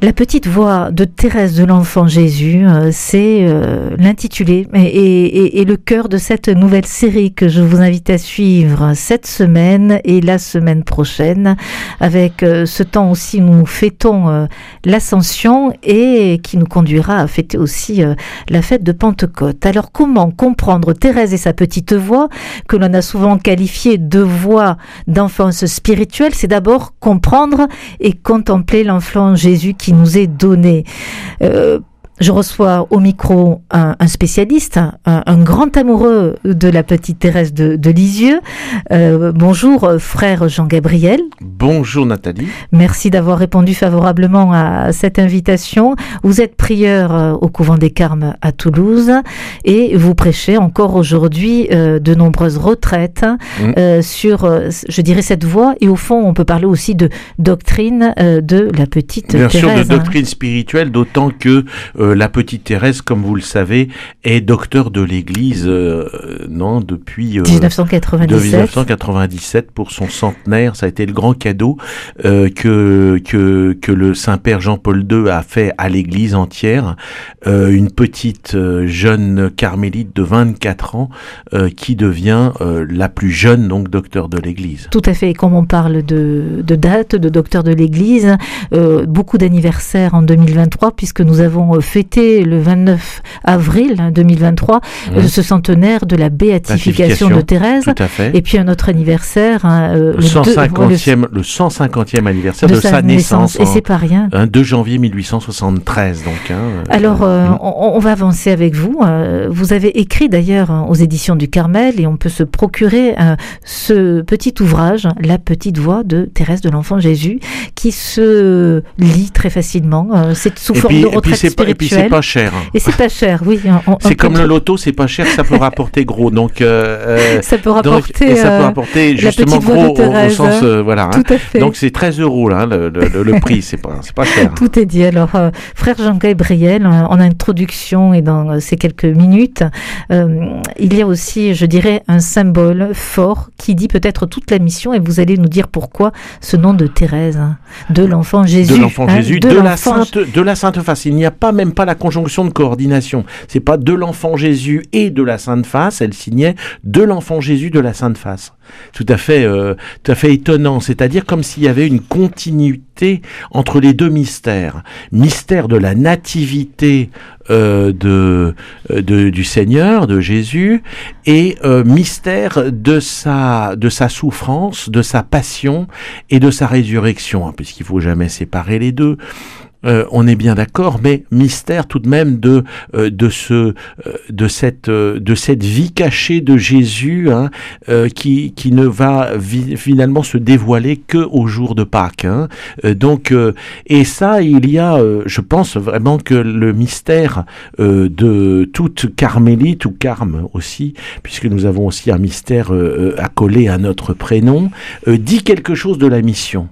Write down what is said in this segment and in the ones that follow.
La petite voix de Thérèse de l'Enfant Jésus, euh, c'est euh, l'intitulé et, le cœur de cette nouvelle série que je vous invite à suivre cette semaine et la semaine prochaine, avec euh, ce temps aussi où nous fêtons l'Ascension et qui nous conduira à fêter aussi la fête de Pentecôte. Alors comment comprendre Thérèse et sa petite voix, que l'on a souvent qualifiée de voix d'enfance spirituelle? C'est d'abord comprendre et contempler l'enfant Jésus qui nous est donné. Euh, je reçois au micro un, spécialiste, un, grand amoureux de la petite Thérèse de, Lisieux. Euh, bonjour, frère Jean-Gabriel. Bonjour Nathalie. Merci d'avoir répondu favorablement à cette invitation. Vous êtes prieur euh, au couvent des Carmes à Toulouse et vous prêchez encore aujourd'hui euh, de nombreuses retraites mmh. sur, je dirais, cette voie. Et au fond, on peut parler aussi de doctrine de la petite Bien Thérèse. Bien sûr, de doctrine spirituelle, d'autant que euh, la petite Thérèse, comme vous le savez, est docteur de l'Église, euh, non, depuis 1997. 1997 pour son centenaire. Ça a été le grand cadeau que que que le Saint Père Jean-Paul II a fait à l'Église entière. une petite jeune carmélite de 24 ans qui devient la plus jeune donc docteur de l'Église. Tout à fait. Et comme on parle de, de date de docteur de l'Église, beaucoup d'anniversaires en 2023 puisque nous avons fait fêté le 29 avril 2023 mmh. ce centenaire de la béatification de Thérèse. Et puis un autre anniversaire, hein, euh, le, 150e, le, 150e anniversaire de, sa, naissance. et c'est pas rien. Un 2 janvier 1873. Donc, hein, euh, Alors, euh, mmh. on, va avancer avec vous. vous avez écrit d'ailleurs hein, aux éditions du Carmel et on peut se procurer ce petit ouvrage, La petite voix de Thérèse de l'Enfant Jésus, qui se lit très facilement. c'est sous forme de retraite spirituelle c'est pas cher. Et c'est pas cher, oui. C'est comme le loto, c'est pas cher, ça peut rapporter gros. Donc, euh, ça peut rapporter, ça peut euh, rapporter justement gros au, sens, euh, voilà. Tout à fait. Donc c'est 13 euros là, le, le, prix, c'est pas, pas cher. Tout est dit. Alors, frère Jean-Gabriel, en introduction et dans ces quelques minutes, il y a aussi, je dirais, un symbole fort qui dit peut-être toute la mission, et vous allez nous dire pourquoi ce nom de Thérèse, hein, de l'enfant Jésus, de l'enfant Jésus, de, la sainte, de la Sainte Face. Il n'y a pas même pas la conjonction de coordination. C'est pas de l'enfant Jésus et de la Sainte Face. Elle signait de l'enfant Jésus de la Sainte Face. Tout à fait, euh, tout à fait étonnant. C'est-à-dire comme s'il y avait une continuité entre les deux mystères. Mystère de la nativité euh, de, euh, de, du Seigneur, de Jésus, et mystère de sa, de sa souffrance, de sa passion et de sa résurrection, hein, puisqu'il faut jamais séparer les deux. Euh, on est bien d'accord, mais mystère tout de même de euh, de ce euh, de cette de cette vie cachée de Jésus hein, qui qui ne va finalement se dévoiler que au jour de Pâques. Hein. donc et ça il y a, je pense vraiment que le mystère de toute carmélite ou carme aussi, puisque nous avons aussi un mystère accolé à notre prénom, dit quelque chose de la mission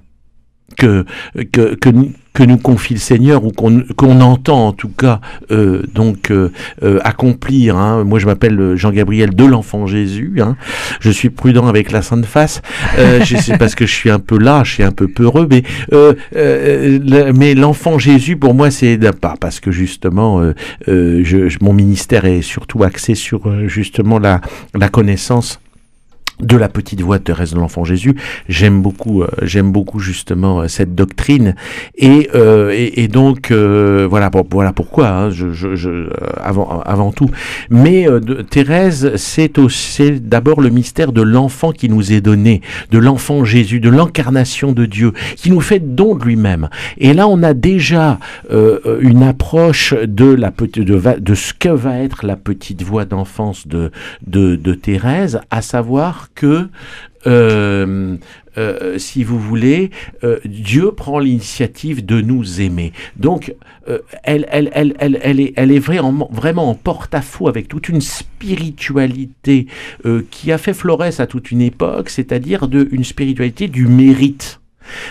que que que que nous confie le Seigneur ou qu'on entend en tout cas euh, donc euh, euh, accomplir. Hein. Moi, je m'appelle Jean-Gabriel de l'Enfant Jésus. Hein. Je suis prudent avec la Sainte Face. c'est parce que je suis un peu lâche et un peu peureux, mais mais l'Enfant Jésus pour moi c'est pas parce que justement je, mon ministère est surtout axé sur justement la la connaissance de la petite voix de Thérèse de l'Enfant Jésus. J'aime beaucoup, euh, j'aime beaucoup justement euh, cette doctrine et, euh, et, donc voilà, voilà pourquoi. Hein, avant, avant tout, mais Thérèse, c'est aussi d'abord le mystère de l'enfant qui nous est donné, de l'enfant Jésus, de l'incarnation de Dieu, qui nous fait don de lui-même. Et là, on a déjà une approche de la de, de ce que va être la petite voix d'enfance de, de, de Thérèse, à savoir que euh, euh, si vous voulez, euh, Dieu prend l'initiative de nous aimer. Donc, elle, elle, elle, elle, elle, est, elle est vraiment, en porte-à-faux avec toute une spiritualité qui a fait florès à toute une époque, c'est-à-dire de, une spiritualité du mérite.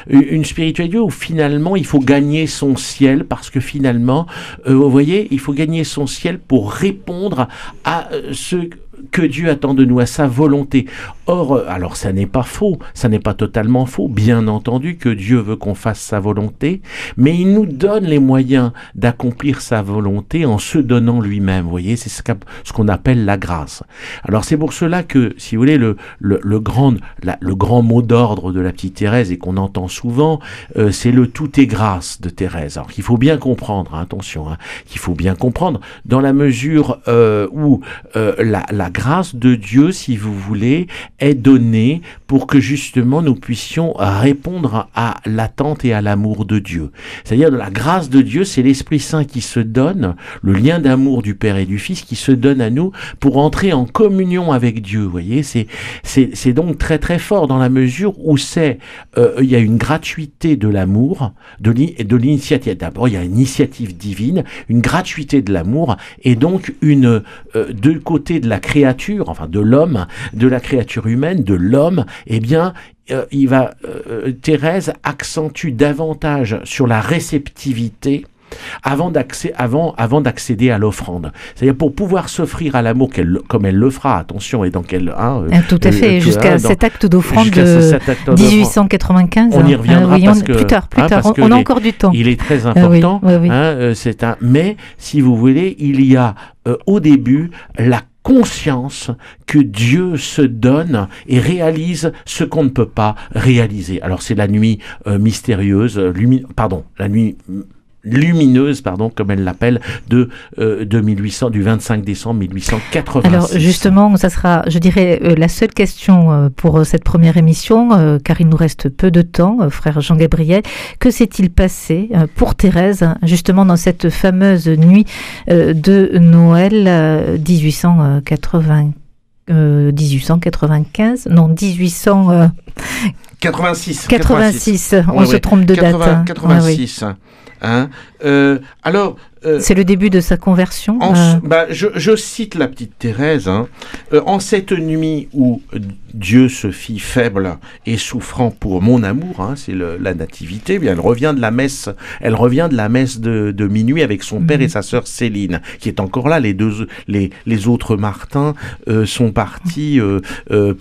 Une spiritualité où finalement il faut gagner son ciel parce que finalement, euh, vous voyez, il faut gagner son ciel pour répondre à euh, ce que Dieu attend de nous, à sa volonté. Or, euh, alors ça n'est pas faux, ça n'est pas totalement faux, bien entendu que Dieu veut qu'on fasse sa volonté, mais il nous donne les moyens d'accomplir sa volonté en se donnant lui-même, vous voyez, c'est ce qu'on appelle la grâce. Alors c'est pour cela que, si vous voulez, le, grand, le grand mot d'ordre de la petite Thérèse et qu'on entend souvent, euh, c'est le tout est grâce de Thérèse. Alors qu'il faut bien comprendre, hein, attention, hein, qu'il faut bien comprendre, dans la mesure euh, où la, la grâce de Dieu, si vous voulez, est donnée pour que justement nous puissions répondre à l'attente et à l'amour de Dieu. C'est-à-dire la grâce de Dieu, c'est l'Esprit Saint qui se donne, le lien d'amour du Père et du Fils qui se donne à nous pour entrer en communion avec Dieu. Vous voyez, c'est donc très très fort dans la mesure où c'est euh, il y a une gratuité de l'amour, de l'initiative. D'abord, il y a une initiative divine, une gratuité de l'amour et donc une euh, deux de la créature, enfin de l'homme, de la créature humaine, de l'homme, eh bien, euh, il va, euh, Thérèse accentue davantage sur la réceptivité avant d'accéder avant, avant à l'offrande. C'est-à-dire pour pouvoir s'offrir à l'amour comme elle le fera, attention, et donc elle... Hein, euh, ah, tout à fait, jusqu'à cet acte d'offrande de 1895. On y hein. reviendra parce que, plus tard, plus hein, tard. On, a encore du temps. Il est très important. c'est un, mais, si vous voulez, il y a au début la conscience que Dieu se donne et réalise ce qu'on ne peut pas réaliser. Alors c'est la nuit euh, mystérieuse, euh, pardon, la nuit lumineuse, pardon, comme elle l'appelle, de, euh, de 1800, du 25 décembre 1886. Alors justement, ça sera, je dirais, euh, la seule question euh, pour cette première émission, car il nous reste peu de temps, frère Jean-Gabriel. Que s'est-il passé pour Thérèse, justement, dans cette fameuse nuit de Noël 1880 1895, non 1800... 86. 86, on se trompe de date. 86. Hein. Hein euh, alors, euh, c'est le début de sa conversion. Euh. bah, je, cite la petite Thérèse. Hein. en cette nuit où Dieu se fit faible et souffrant pour mon amour, hein, c'est la nativité. Eh bien, elle revient de la messe. Elle revient de la messe de, minuit avec son père et mhm. sa sœur Céline, qui est encore là. Les deux, les, les autres Martins sont partis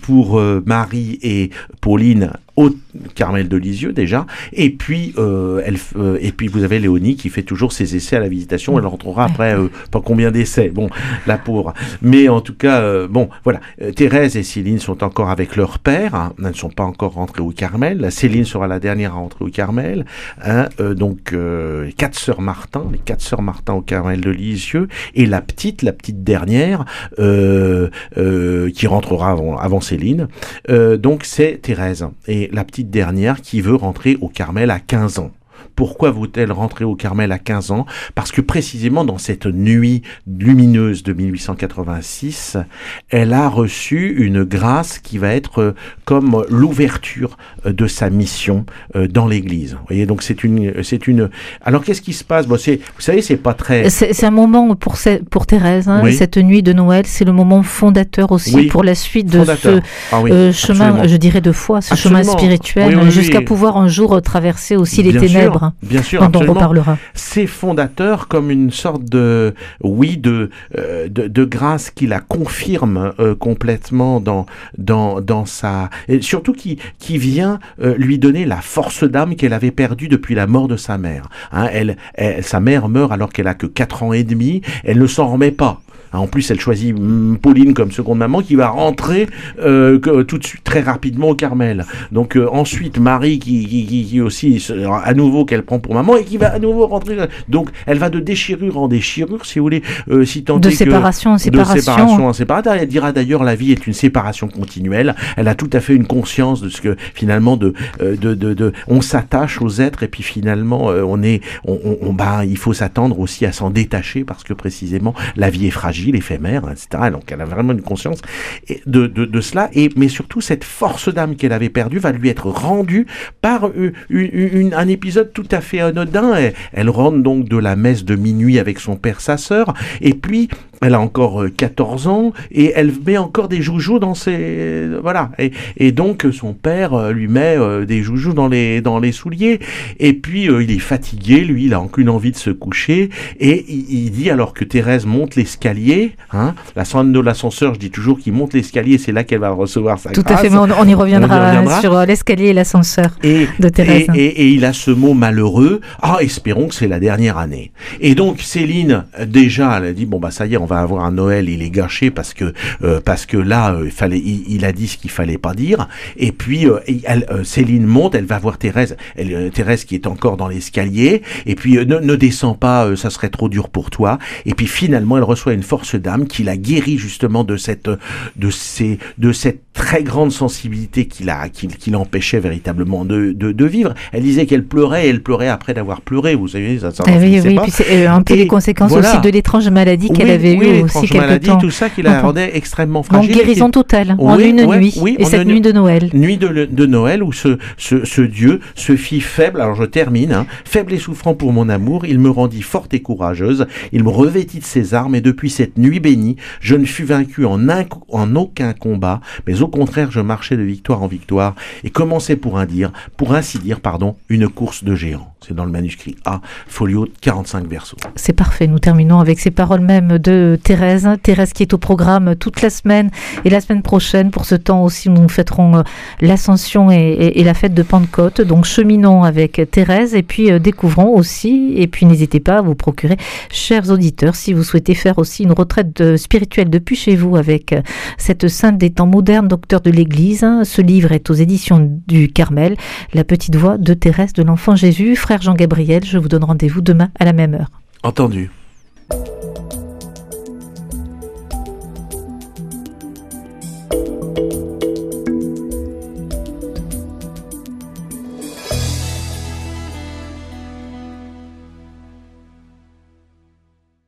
pour Marie et Pauline au Carmel de Lisieux déjà, et puis elle, et puis vous avez Léonie qui fait toujours ses essais à la visitation. Elle rentrera après euh, pas combien d'essais. Bon, la pauvre. Mais en tout cas, euh, bon, voilà. Euh, Thérèse et Céline sont encore avec leur père. Hein. Elles ne sont pas encore rentrées au Carmel. Céline sera la dernière à rentrer au Carmel. Hein. donc, les quatre sœurs Martin, les quatre sœurs Martin au Carmel de Lisieux, et la petite, la petite dernière, qui rentrera avant, avant Céline. donc, c'est Thérèse. Et la petite dernière qui veut rentrer au Carmel à 15 ans. Pourquoi vaut-elle rentrer au Carmel à 15 ans? Parce que précisément dans cette nuit lumineuse de 1886, elle a reçu une grâce qui va être euh, comme l'ouverture euh, de sa mission euh, dans l'Église. Vous voyez, donc c'est une, c'est une. Alors qu'est-ce qui se passe? Bon, c'est, Vous savez, c'est pas très. C'est, un moment pour, pour Thérèse. Hein, cette nuit de Noël, c'est le moment fondateur aussi pour la suite de ce ah chemin, je dirais de foi, ce chemin spirituel, jusqu'à pouvoir un jour traverser aussi les ténèbres. Bien sûr, dont on reparlera. C'est fondateur comme une sorte de, oui, de, euh, de, grâce qui la confirme euh, complètement dans, dans, dans sa, et surtout qui, qui vient euh, lui donner la force d'âme qu'elle avait perdue depuis la mort de sa mère. Hein, elle, elle, sa mère meurt alors qu'elle a que 4 ans et demi, elle ne s'en remet pas. Hein, en plus, elle choisit mm, Pauline comme seconde maman qui va rentrer euh, tout de suite très rapidement au Carmel. Donc euh, ensuite, Marie qui, qui, qui, aussi à nouveau qu'elle prend pour maman et qui va à nouveau rentrer. Donc elle va de déchirure en déchirure, si vous voulez, euh, si tant de séparation en séparation. De séparation en séparation. Elle dira d'ailleurs la vie est une séparation continuelle. Elle a tout à fait une conscience de ce que finalement de de, de, de on s'attache aux êtres et puis finalement on est on, on, bah, il faut s'attendre aussi à s'en détacher parce que précisément la vie est fragile éphémère, etc. Donc elle a vraiment une conscience de, de, cela, et, mais surtout cette force d'âme qu'elle avait perdue va lui être rendue par une, un épisode tout à fait anodin. Elle, rentre donc de la messe de minuit avec son père, sa sœur, et puis elle a encore 14 ans et elle met encore des joujoux dans ses voilà. Et, et donc son père lui met des joujoux dans les dans les souliers. Et puis il est fatigué lui il a aucune envie de se coucher. Et il, dit alors que Thérèse monte l'escalier hein, la de l'ascenseur je dis toujours qu'il monte l'escalier c'est là qu'elle va recevoir sa tout à fait on, y reviendra, sur l'escalier et l'ascenseur de Thérèse. et, et, il a ce mot malheureux. Ah espérons que c'est la dernière année. Et donc Céline déjà elle a dit bon bah ça y est on va avoir un Noël il est gâché parce que euh, parce que là euh, il fallait il, a dit ce qu'il fallait pas dire. Et puis euh, elle, Céline monte elle va voir Thérèse. Elle, Thérèse qui est encore dans l'escalier. Et puis ne, ne descends pas ça serait trop dur pour toi. Et puis finalement elle reçoit une force d'âme qui la guérit justement de cette de ces de cette très grande sensibilité qui la qui, qui l'empêchait véritablement de, de, de, vivre. Elle disait qu'elle pleurait et elle pleurait après d'avoir pleuré vous savez ça, ça ah oui, oui, puis c'est un peu les conséquences aussi de l'étrange maladie qu'elle avait eu aussi quelque maladie, temps. tout ça qui la rendait extrêmement fragile en guérison totale en une nuit et cette nuit de Noël. nuit de, de Noël où ce, ce, ce Dieu se fit faible. Alors je termine hein, faible et souffrant pour mon amour il me rendit forte et courageuse. Il me revêtit de ses armes et depuis cette nuit bénie je ne fus vaincu en, en aucun combat mais au contraire je marchais de victoire en victoire et commençais pour un pour ainsi dire pardon une course de géants c'est dans le manuscrit A folio 45 versos. C'est parfait. Nous terminons avec ces paroles même de Thérèse. Thérèse qui est au programme toute la semaine et la semaine prochaine. Pour ce temps aussi nous fêterons euh, l'ascension et, la fête de Pentecôte. Donc cheminons avec Thérèse et puis euh, découvrons aussi et puis n'hésitez pas à vous procurer chers auditeurs si vous souhaitez faire aussi une retraite de, spirituelle depuis chez vous avec euh, cette sainte des temps modernes docteur de l'Église. Ce livre est aux éditions du Carmel, La petite voix de Thérèse de l'Enfant Jésus. Jean-Gabriel, je vous donne rendez-vous demain à la même heure. Entendu.